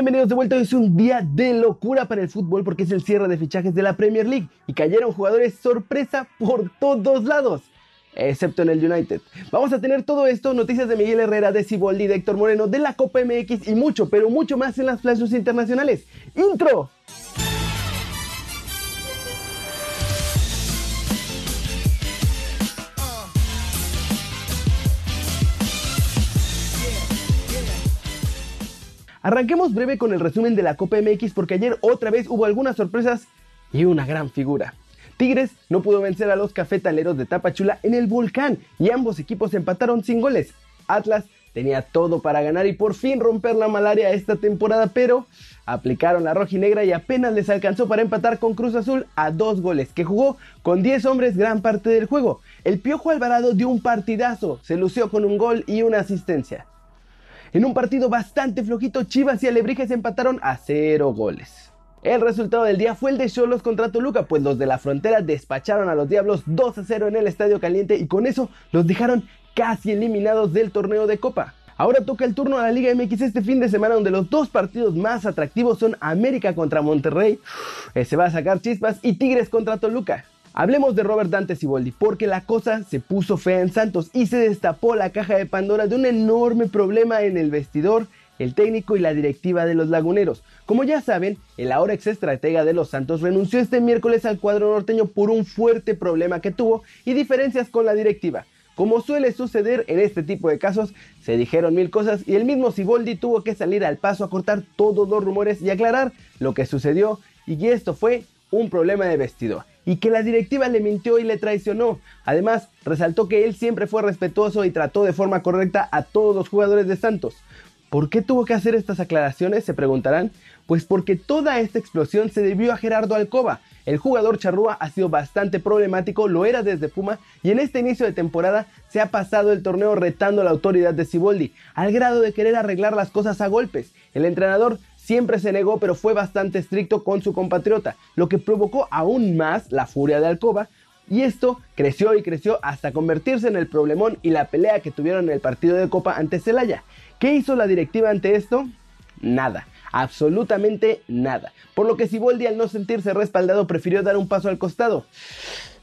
Bienvenidos de vuelta, es un día de locura para el fútbol porque es el cierre de fichajes de la Premier League y cayeron jugadores sorpresa por todos lados, excepto en el United. Vamos a tener todo esto, noticias de Miguel Herrera, de Ciboldi, de Héctor Moreno, de la Copa MX y mucho, pero mucho más en las flashes internacionales. ¡Intro! Arranquemos breve con el resumen de la Copa MX porque ayer otra vez hubo algunas sorpresas y una gran figura. Tigres no pudo vencer a los cafetaleros de Tapachula en el volcán y ambos equipos empataron sin goles. Atlas tenía todo para ganar y por fin romper la malaria esta temporada, pero aplicaron la roja y negra y apenas les alcanzó para empatar con Cruz Azul a dos goles, que jugó con 10 hombres gran parte del juego. El Piojo Alvarado dio un partidazo, se lució con un gol y una asistencia. En un partido bastante flojito, Chivas y Alebrijes empataron a cero goles. El resultado del día fue el de Cholos contra Toluca, pues los de la frontera despacharon a los Diablos 2 a 0 en el Estadio Caliente y con eso los dejaron casi eliminados del torneo de Copa. Ahora toca el turno a la Liga MX este fin de semana donde los dos partidos más atractivos son América contra Monterrey, se va a sacar chispas, y Tigres contra Toluca. Hablemos de Robert Dante Siboldi, porque la cosa se puso fea en Santos y se destapó la caja de Pandora de un enorme problema en el vestidor, el técnico y la directiva de los laguneros. Como ya saben, el ahora ex estratega de los Santos renunció este miércoles al cuadro norteño por un fuerte problema que tuvo y diferencias con la directiva. Como suele suceder en este tipo de casos, se dijeron mil cosas y el mismo Siboldi tuvo que salir al paso a cortar todos los rumores y aclarar lo que sucedió y esto fue un problema de vestidor y que la directiva le mintió y le traicionó. Además, resaltó que él siempre fue respetuoso y trató de forma correcta a todos los jugadores de Santos. ¿Por qué tuvo que hacer estas aclaraciones? Se preguntarán. Pues porque toda esta explosión se debió a Gerardo Alcoba. El jugador charrúa ha sido bastante problemático, lo era desde Puma y en este inicio de temporada se ha pasado el torneo retando la autoridad de Ciboldi, al grado de querer arreglar las cosas a golpes. El entrenador siempre se negó, pero fue bastante estricto con su compatriota, lo que provocó aún más la furia de Alcoba. Y esto creció y creció hasta convertirse en el problemón y la pelea que tuvieron en el partido de Copa ante Celaya. ¿Qué hizo la directiva ante esto? Nada, absolutamente nada. Por lo que Siboldi al no sentirse respaldado prefirió dar un paso al costado.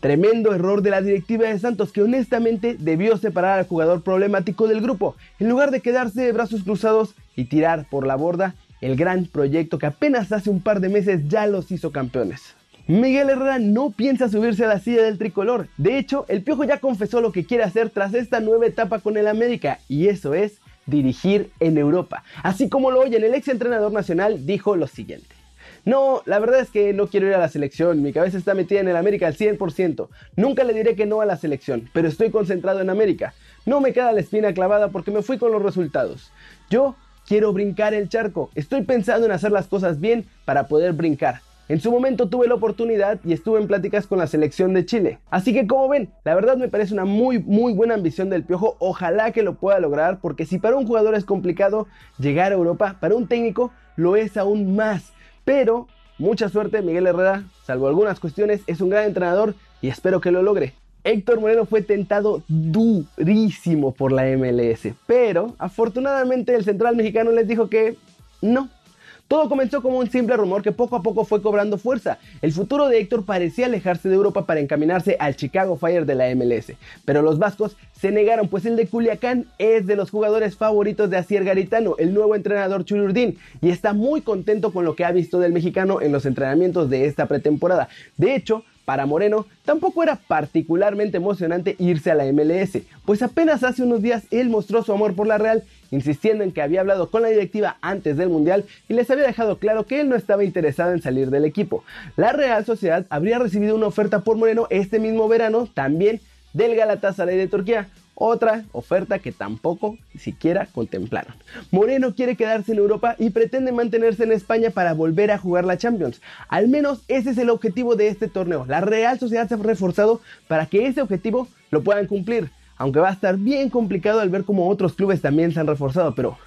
Tremendo error de la directiva de Santos que honestamente debió separar al jugador problemático del grupo, en lugar de quedarse de brazos cruzados y tirar por la borda el gran proyecto que apenas hace un par de meses ya los hizo campeones. Miguel Herrera no piensa subirse a la silla del tricolor. De hecho, el Piojo ya confesó lo que quiere hacer tras esta nueva etapa con el América, y eso es dirigir en Europa. Así como lo oyen, el ex entrenador nacional dijo lo siguiente. No, la verdad es que no quiero ir a la selección, mi cabeza está metida en el América al 100%. Nunca le diré que no a la selección, pero estoy concentrado en América. No me queda la espina clavada porque me fui con los resultados. Yo Quiero brincar el charco. Estoy pensando en hacer las cosas bien para poder brincar. En su momento tuve la oportunidad y estuve en pláticas con la selección de Chile. Así que como ven, la verdad me parece una muy muy buena ambición del Piojo. Ojalá que lo pueda lograr porque si para un jugador es complicado llegar a Europa, para un técnico lo es aún más. Pero mucha suerte Miguel Herrera, salvo algunas cuestiones, es un gran entrenador y espero que lo logre. Héctor Moreno fue tentado durísimo por la MLS, pero afortunadamente el central mexicano les dijo que no. Todo comenzó como un simple rumor que poco a poco fue cobrando fuerza. El futuro de Héctor parecía alejarse de Europa para encaminarse al Chicago Fire de la MLS, pero los vascos se negaron, pues el de Culiacán es de los jugadores favoritos de Asier Garitano, el nuevo entrenador Chururdín, y está muy contento con lo que ha visto del mexicano en los entrenamientos de esta pretemporada. De hecho, para Moreno tampoco era particularmente emocionante irse a la MLS, pues apenas hace unos días él mostró su amor por la Real, insistiendo en que había hablado con la directiva antes del Mundial y les había dejado claro que él no estaba interesado en salir del equipo. La Real Sociedad habría recibido una oferta por Moreno este mismo verano, también del Galatasaray de Turquía, otra oferta que tampoco siquiera contemplaron. Moreno quiere quedarse en Europa y pretende mantenerse en España para volver a jugar la Champions. Al menos ese es el objetivo de este torneo. La Real Sociedad se ha reforzado para que ese objetivo lo puedan cumplir. Aunque va a estar bien complicado al ver cómo otros clubes también se han reforzado, pero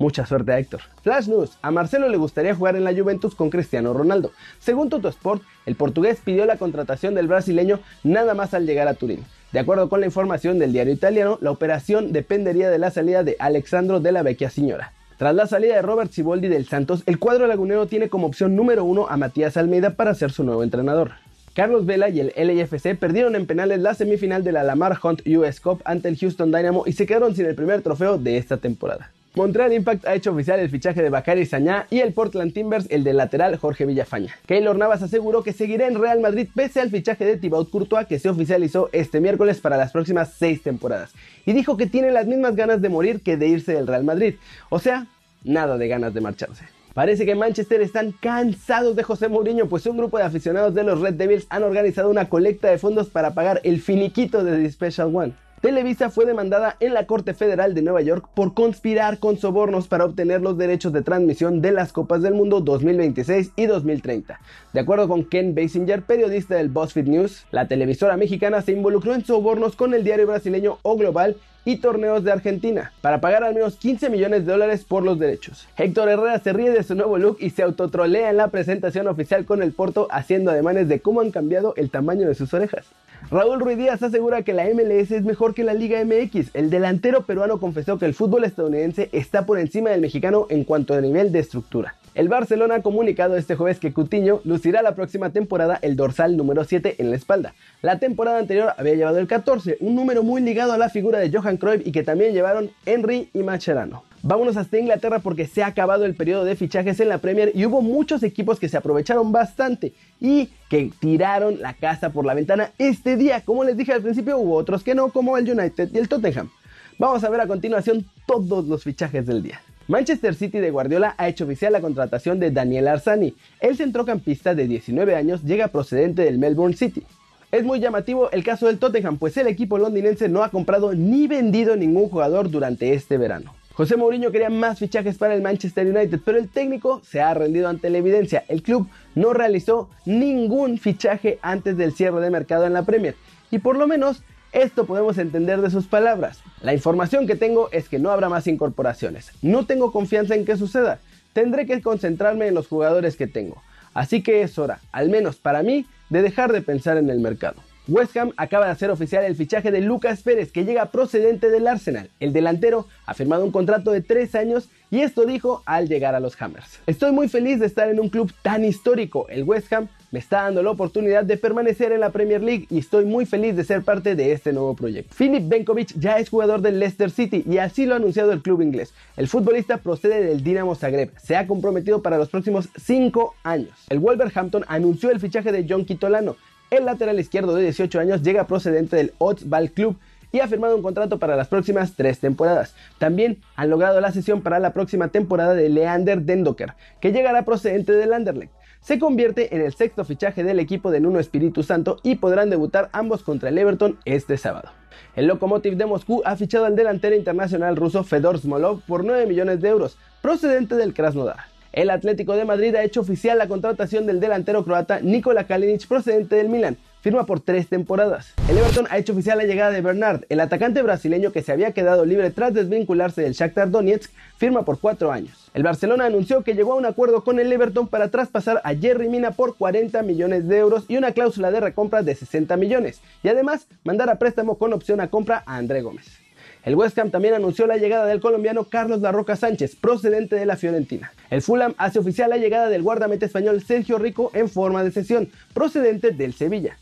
Mucha suerte a Héctor. Flash News. A Marcelo le gustaría jugar en la Juventus con Cristiano Ronaldo. Según Sport, el portugués pidió la contratación del brasileño nada más al llegar a Turín. De acuerdo con la información del diario italiano, la operación dependería de la salida de Alexandro de la Vecchia Señora. Tras la salida de Robert Ciboldi del Santos, el cuadro lagunero tiene como opción número uno a Matías Almeida para ser su nuevo entrenador. Carlos Vela y el LAFC perdieron en penales la semifinal de la Lamar Hunt US Cup ante el Houston Dynamo y se quedaron sin el primer trofeo de esta temporada. Montreal Impact ha hecho oficial el fichaje de Bakary Sañá y el Portland Timbers el del lateral Jorge Villafaña. Keylor Navas aseguró que seguirá en Real Madrid pese al fichaje de Thibaut Courtois que se oficializó este miércoles para las próximas seis temporadas. Y dijo que tiene las mismas ganas de morir que de irse del Real Madrid. O sea, nada de ganas de marcharse. Parece que Manchester están cansados de José Mourinho, pues un grupo de aficionados de los Red Devils han organizado una colecta de fondos para pagar el finiquito de The Special One. Televisa fue demandada en la Corte Federal de Nueva York por conspirar con sobornos para obtener los derechos de transmisión de las Copas del Mundo 2026 y 2030. De acuerdo con Ken Basinger, periodista del BuzzFeed News, la televisora mexicana se involucró en sobornos con el diario brasileño O Global y torneos de Argentina para pagar al menos 15 millones de dólares por los derechos. Héctor Herrera se ríe de su nuevo look y se autotrolea en la presentación oficial con el Porto haciendo ademanes de cómo han cambiado el tamaño de sus orejas. Raúl Ruiz Díaz asegura que la MLS es mejor que la Liga MX. El delantero peruano confesó que el fútbol estadounidense está por encima del mexicano en cuanto a nivel de estructura. El Barcelona ha comunicado este jueves que Cutiño lucirá la próxima temporada el dorsal número 7 en la espalda. La temporada anterior había llevado el 14, un número muy ligado a la figura de Johan Cruyff y que también llevaron Henry y Macherano. Vámonos hasta Inglaterra porque se ha acabado el periodo de fichajes en la Premier y hubo muchos equipos que se aprovecharon bastante y que tiraron la casa por la ventana este día. Como les dije al principio, hubo otros que no, como el United y el Tottenham. Vamos a ver a continuación todos los fichajes del día. Manchester City de Guardiola ha hecho oficial la contratación de Daniel Arsani. El centrocampista de 19 años llega procedente del Melbourne City. Es muy llamativo el caso del Tottenham, pues el equipo londinense no ha comprado ni vendido ningún jugador durante este verano. José Mourinho quería más fichajes para el Manchester United, pero el técnico se ha rendido ante la evidencia. El club no realizó ningún fichaje antes del cierre de mercado en la Premier. Y por lo menos esto podemos entender de sus palabras. La información que tengo es que no habrá más incorporaciones. No tengo confianza en que suceda. Tendré que concentrarme en los jugadores que tengo. Así que es hora, al menos para mí, de dejar de pensar en el mercado. West Ham acaba de hacer oficial el fichaje de Lucas Pérez, que llega procedente del Arsenal. El delantero ha firmado un contrato de 3 años y esto dijo al llegar a los Hammers. Estoy muy feliz de estar en un club tan histórico. El West Ham me está dando la oportunidad de permanecer en la Premier League y estoy muy feliz de ser parte de este nuevo proyecto. Filip Benkovic ya es jugador del Leicester City y así lo ha anunciado el club inglés. El futbolista procede del Dinamo Zagreb, se ha comprometido para los próximos 5 años. El Wolverhampton anunció el fichaje de John Kitolano, el lateral izquierdo de 18 años llega procedente del Ball Club y ha firmado un contrato para las próximas tres temporadas. También han logrado la sesión para la próxima temporada de Leander Dendoker, que llegará procedente del Anderlecht. Se convierte en el sexto fichaje del equipo de Nuno Espíritu Santo y podrán debutar ambos contra el Everton este sábado. El Lokomotiv de Moscú ha fichado al delantero internacional ruso Fedor Smolov por 9 millones de euros, procedente del Krasnodar. El Atlético de Madrid ha hecho oficial la contratación del delantero croata Nikola Kalinic procedente del Milan. Firma por tres temporadas. El Everton ha hecho oficial la llegada de Bernard, el atacante brasileño que se había quedado libre tras desvincularse del Shakhtar Donetsk, firma por cuatro años. El Barcelona anunció que llegó a un acuerdo con el Everton para traspasar a Jerry Mina por 40 millones de euros y una cláusula de recompra de 60 millones, y además mandar a préstamo con opción a compra a André Gómez. El West Ham también anunció la llegada del colombiano Carlos Larroca Sánchez, procedente de la Fiorentina. El Fulham hace oficial la llegada del guardameta español Sergio Rico en forma de sesión, procedente del Sevilla.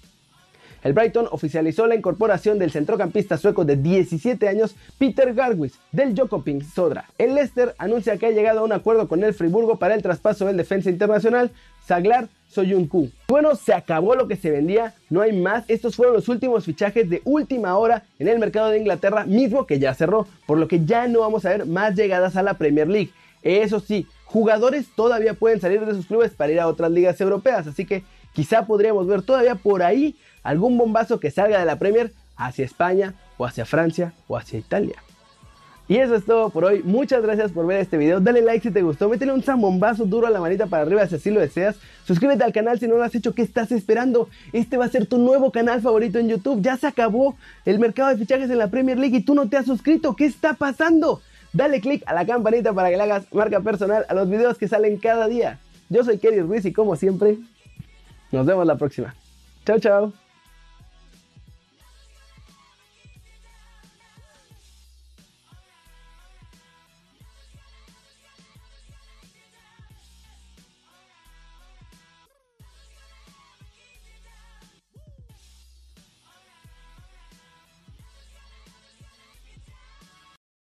El Brighton oficializó la incorporación del centrocampista sueco de 17 años Peter Garwis del Jokoping Sodra. El Leicester anuncia que ha llegado a un acuerdo con el Friburgo para el traspaso del defensa internacional Saglar Soyuncu. Bueno, se acabó lo que se vendía, no hay más. Estos fueron los últimos fichajes de última hora en el mercado de Inglaterra, mismo que ya cerró, por lo que ya no vamos a ver más llegadas a la Premier League. Eso sí, jugadores todavía pueden salir de sus clubes para ir a otras ligas europeas, así que quizá podríamos ver todavía por ahí algún bombazo que salga de la Premier hacia España o hacia Francia o hacia Italia. Y eso es todo por hoy. Muchas gracias por ver este video. Dale like si te gustó. Métele un zambombazo duro a la manita para arriba si así lo deseas. Suscríbete al canal si no lo has hecho. ¿Qué estás esperando? Este va a ser tu nuevo canal favorito en YouTube. Ya se acabó el mercado de fichajes en la Premier League y tú no te has suscrito. ¿Qué está pasando? Dale click a la campanita para que le hagas marca personal a los videos que salen cada día. Yo soy Kerry Ruiz y como siempre, nos vemos la próxima. Chao, chao.